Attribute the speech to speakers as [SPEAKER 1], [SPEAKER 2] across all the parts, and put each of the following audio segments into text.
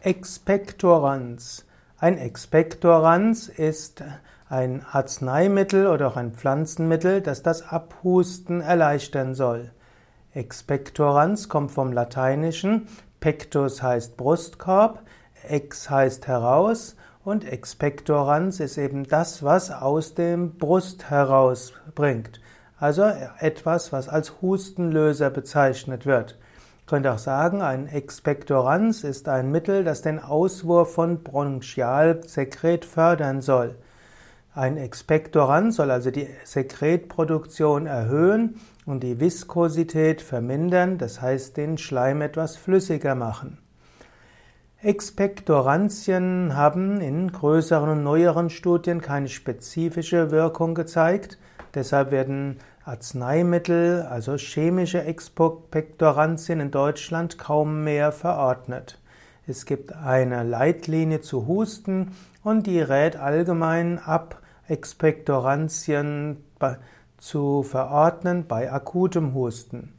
[SPEAKER 1] Expektorans. Ein Expektorans ist ein Arzneimittel oder auch ein Pflanzenmittel, das das Abhusten erleichtern soll. Expektorans kommt vom Lateinischen. Pectus heißt Brustkorb, ex heißt heraus und expektorans ist eben das, was aus dem Brust herausbringt. Also etwas, was als Hustenlöser bezeichnet wird könnte auch sagen, ein Expektorans ist ein Mittel, das den Auswurf von Bronchialsekret fördern soll. Ein Expektorans soll also die Sekretproduktion erhöhen und die Viskosität vermindern, das heißt den Schleim etwas flüssiger machen. Expektorantien haben in größeren und neueren Studien keine spezifische Wirkung gezeigt, deshalb werden Arzneimittel, also chemische Expektorantien in Deutschland kaum mehr verordnet. Es gibt eine Leitlinie zu Husten und die rät allgemein ab, Expektorantien zu verordnen bei akutem Husten.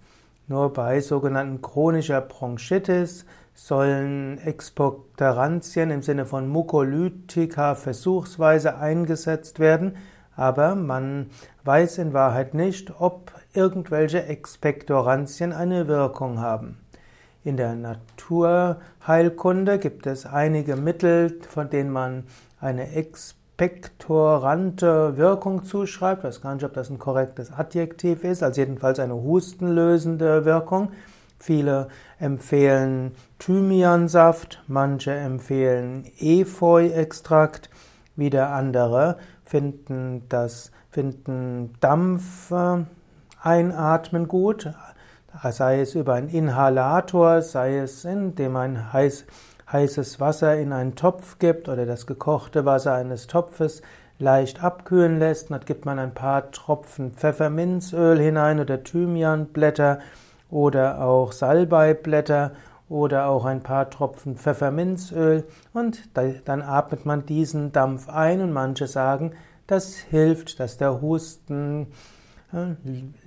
[SPEAKER 1] Nur bei sogenannten chronischer Bronchitis sollen Expektorantien im Sinne von Mukolytika versuchsweise eingesetzt werden, aber man weiß in Wahrheit nicht, ob irgendwelche Expektorantien eine Wirkung haben. In der Naturheilkunde gibt es einige Mittel, von denen man eine expektorante Wirkung zuschreibt. Ich weiß gar nicht, ob das ein korrektes Adjektiv ist, also jedenfalls eine hustenlösende Wirkung. Viele empfehlen Thymiansaft, manche empfehlen Efeu-Extrakt, wieder andere finden das, finden Dampf einatmen gut, sei es über einen Inhalator, sei es indem man heiß, heißes Wasser in einen Topf gibt oder das gekochte Wasser eines Topfes leicht abkühlen lässt. Dann gibt man ein paar Tropfen Pfefferminzöl hinein oder Thymianblätter oder auch Salbeiblätter oder auch ein paar Tropfen Pfefferminzöl und dann atmet man diesen Dampf ein und manche sagen, das hilft, dass der Husten äh,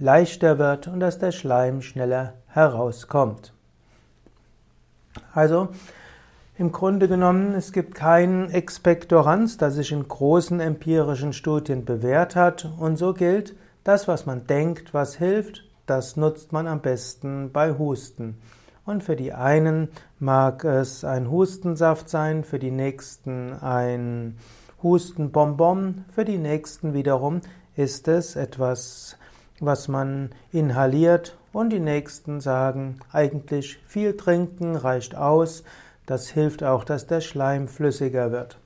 [SPEAKER 1] leichter wird und dass der Schleim schneller herauskommt. Also im Grunde genommen, es gibt kein Expektorans, das sich in großen empirischen Studien bewährt hat und so gilt, das, was man denkt, was hilft, das nutzt man am besten bei Husten. Und für die einen mag es ein Hustensaft sein, für die nächsten ein Hustenbonbon, für die nächsten wiederum ist es etwas, was man inhaliert und die nächsten sagen, eigentlich viel trinken reicht aus, das hilft auch, dass der Schleim flüssiger wird.